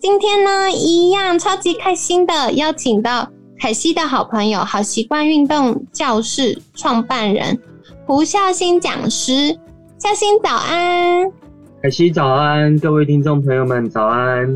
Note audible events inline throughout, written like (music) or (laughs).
今天呢，一样超级开心的邀请到凯西的好朋友，好习惯运动教室创办人胡孝新讲师。孝新早安，凯西早安，各位听众朋友们早安。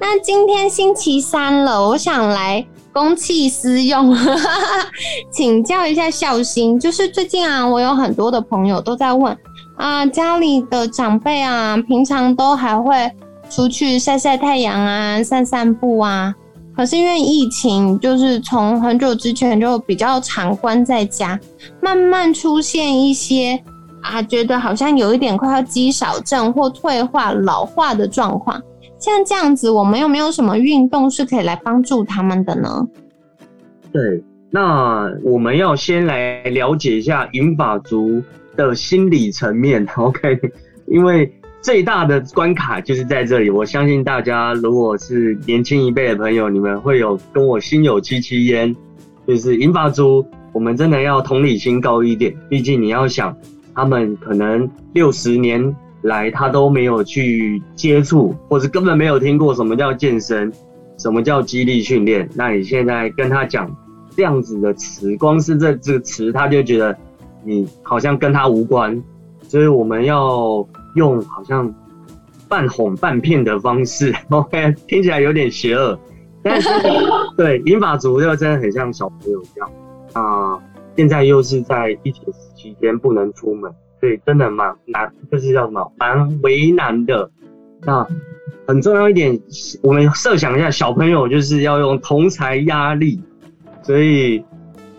那今天星期三了，我想来公器私用，(laughs) 请教一下孝新，就是最近啊，我有很多的朋友都在问啊，家里的长辈啊，平常都还会。出去晒晒太阳啊，散散步啊。可是因为疫情，就是从很久之前就比较常关在家，慢慢出现一些啊，觉得好像有一点快要肌少症或退化老化的状况。像这样子，我们有没有什么运动是可以来帮助他们的呢？对，那我们要先来了解一下银发族的心理层面。OK，因为。最大的关卡就是在这里，我相信大家如果是年轻一辈的朋友，你们会有跟我心有戚戚焉。就是银发族，我们真的要同理心高一点，毕竟你要想，他们可能六十年来他都没有去接触，或是根本没有听过什么叫健身，什么叫肌力训练。那你现在跟他讲这样子的词，光是这这个词，他就觉得你好像跟他无关，所以我们要。用好像半哄半骗的方式，(laughs) OK，听起来有点邪恶，但是 (laughs) 对银发族又真的很像小朋友一样啊。现在又是在疫情期间不能出门，所以真的蛮难，就是叫什么蛮为难的。那很重要一点，我们设想一下，小朋友就是要用同才压力，所以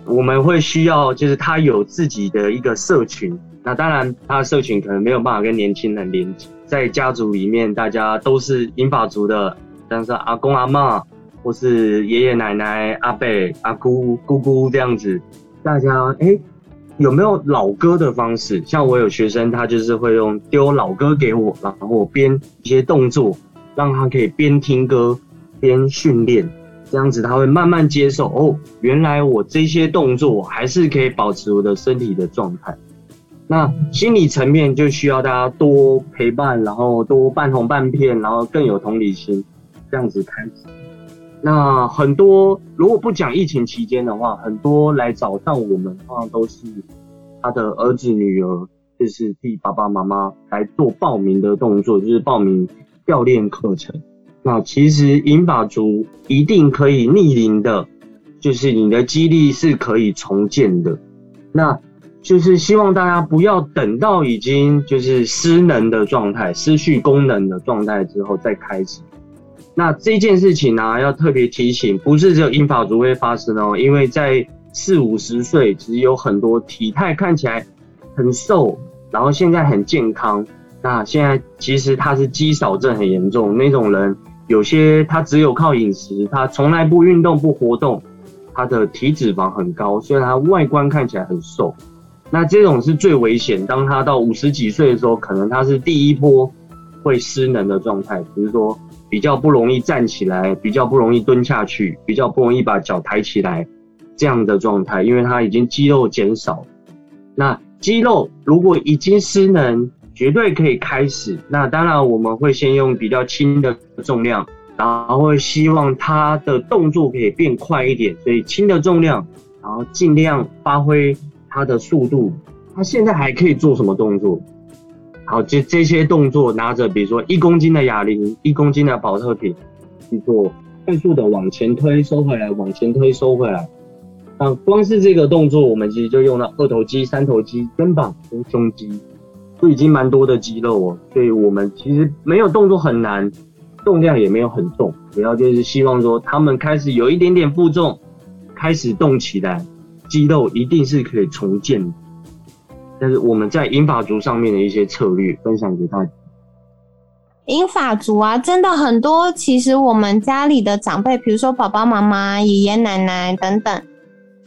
我们会需要就是他有自己的一个社群。那当然，他的社群可能没有办法跟年轻人连接，在家族里面，大家都是英法族的，像是阿公阿妈，或是爷爷奶奶、阿伯、阿姑、姑姑这样子，大家哎，有没有老歌的方式？像我有学生，他就是会用丢老歌给我，然后我编一些动作，让他可以边听歌边训练，这样子他会慢慢接受哦，原来我这些动作还是可以保持我的身体的状态。那心理层面就需要大家多陪伴，然后多半哄半骗，然后更有同理心，这样子开始。那很多如果不讲疫情期间的话，很多来找上我们，通常都是他的儿子女儿，就是替爸爸妈妈来做报名的动作，就是报名教练课程。那其实银发族一定可以逆龄的，就是你的肌力是可以重建的。那就是希望大家不要等到已经就是失能的状态、失去功能的状态之后再开始。那这件事情呢，要特别提醒，不是只有英法族会发生哦，因为在四五十岁，其实有很多体态看起来很瘦，然后现在很健康，那现在其实他是肌少症很严重那种人，有些他只有靠饮食，他从来不运动不活动，他的体脂肪很高，虽然他外观看起来很瘦。那这种是最危险。当他到五十几岁的时候，可能他是第一波会失能的状态，比如说比较不容易站起来，比较不容易蹲下去，比较不容易把脚抬起来这样的状态，因为他已经肌肉减少。那肌肉如果已经失能，绝对可以开始。那当然我们会先用比较轻的重量，然后会希望他的动作可以变快一点，所以轻的重量，然后尽量发挥。他的速度，他现在还可以做什么动作？好，这这些动作拿着，比如说一公斤的哑铃，一公斤的保特瓶，去做快速的往前推，收回来，往前推，收回来。那光是这个动作，我们其实就用了二头肌、三头肌、肩膀跟胸肌，都已经蛮多的肌肉哦。所以我们其实没有动作很难，重量也没有很重，主要就是希望说他们开始有一点点负重，开始动起来。肌肉一定是可以重建，但是我们在英法族上面的一些策略分享给大家。英法族啊，真的很多。其实我们家里的长辈，比如说爸爸妈妈、爷爷奶奶等等，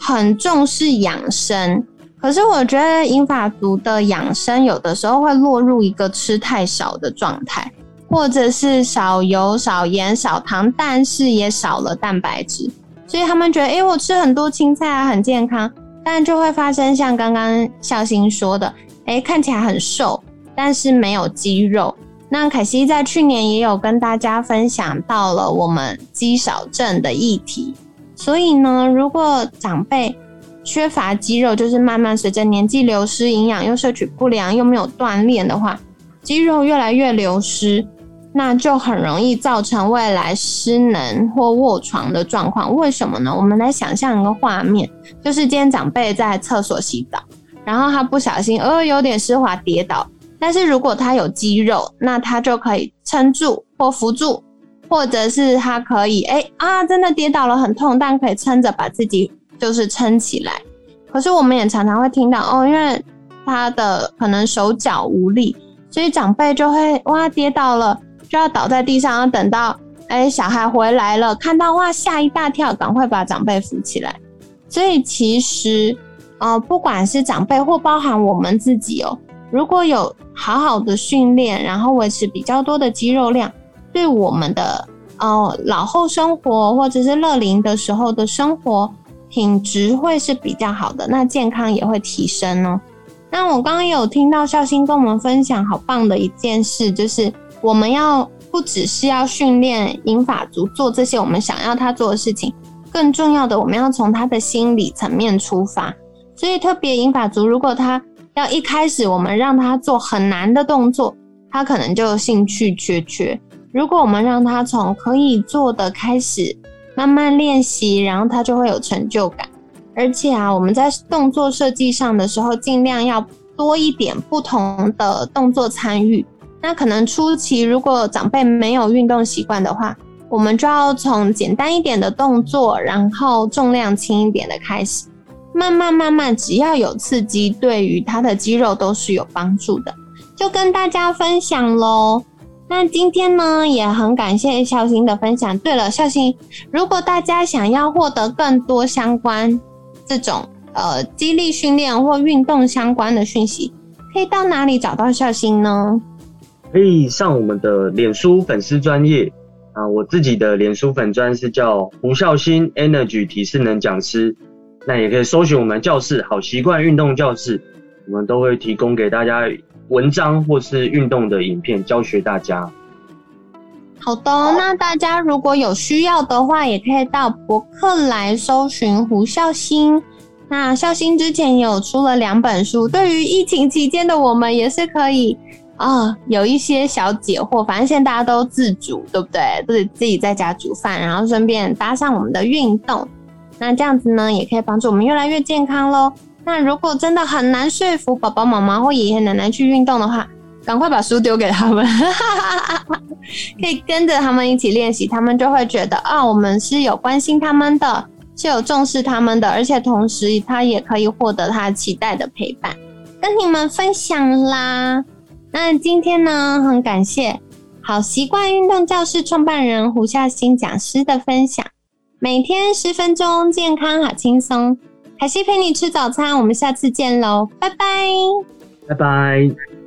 很重视养生。可是我觉得英法族的养生有的时候会落入一个吃太少的状态，或者是少油、少盐、少糖，但是也少了蛋白质。所以他们觉得，哎，我吃很多青菜啊，很健康，但就会发生像刚刚孝心说的，哎，看起来很瘦，但是没有肌肉。那凯西在去年也有跟大家分享到了我们肌少症的议题，所以呢，如果长辈缺乏肌肉，就是慢慢随着年纪流失，营养又摄取不良，又没有锻炼的话，肌肉越来越流失，那就很容易造成未来失能或卧床的状况。为什么呢？我们来想象一个画面，就是今天长辈在厕所洗澡，然后他不小心呃有点湿滑跌倒。但是如果他有肌肉，那他就可以撑住或扶住，或者是他可以哎啊，真的跌倒了很痛，但可以撑着把自己就是撑起来。可是我们也常常会听到哦，因为他的可能手脚无力，所以长辈就会哇跌倒了就要倒在地上，要等到哎小孩回来了，看到哇吓一大跳，赶快把长辈扶起来。所以其实呃，不管是长辈或包含我们自己哦。如果有好好的训练，然后维持比较多的肌肉量，对我们的呃老后生活或者是乐龄的时候的生活品质会是比较好的，那健康也会提升哦。那我刚刚有听到孝心跟我们分享，好棒的一件事，就是我们要不只是要训练英法族做这些我们想要他做的事情，更重要的我们要从他的心理层面出发。所以特别英法族，如果他要一开始我们让他做很难的动作，他可能就兴趣缺缺。如果我们让他从可以做的开始慢慢练习，然后他就会有成就感。而且啊，我们在动作设计上的时候，尽量要多一点不同的动作参与。那可能初期如果长辈没有运动习惯的话，我们就要从简单一点的动作，然后重量轻一点的开始。慢慢慢慢，只要有刺激，对于他的肌肉都是有帮助的，就跟大家分享喽。那今天呢，也很感谢孝心的分享。对了，孝心，如果大家想要获得更多相关这种呃激励训练或运动相关的讯息，可以到哪里找到孝心呢？可以上我们的脸书粉丝专业啊，我自己的脸书粉专是叫胡孝心 Energy 体适能讲师。那也可以搜寻我们教室好习惯运动教室，我们都会提供给大家文章或是运动的影片教学大家。好的，那大家如果有需要的话，也可以到博客来搜寻胡孝心。那孝心之前有出了两本书，对于疫情期间的我们也是可以啊，有一些小解惑。反正现在大家都自主，对不对？都是自己在家煮饭，然后顺便搭上我们的运动。那这样子呢，也可以帮助我们越来越健康喽。那如果真的很难说服爸爸妈妈或爷爷奶奶去运动的话，赶快把书丢给他们，(laughs) 可以跟着他们一起练习，他们就会觉得啊，我们是有关心他们的，是有重视他们的，而且同时他也可以获得他期待的陪伴，跟你们分享啦。那今天呢，很感谢好习惯运动教室创办人胡夏新讲师的分享。每天十分钟，健康好轻松。海西陪你吃早餐，我们下次见喽，拜拜，拜拜。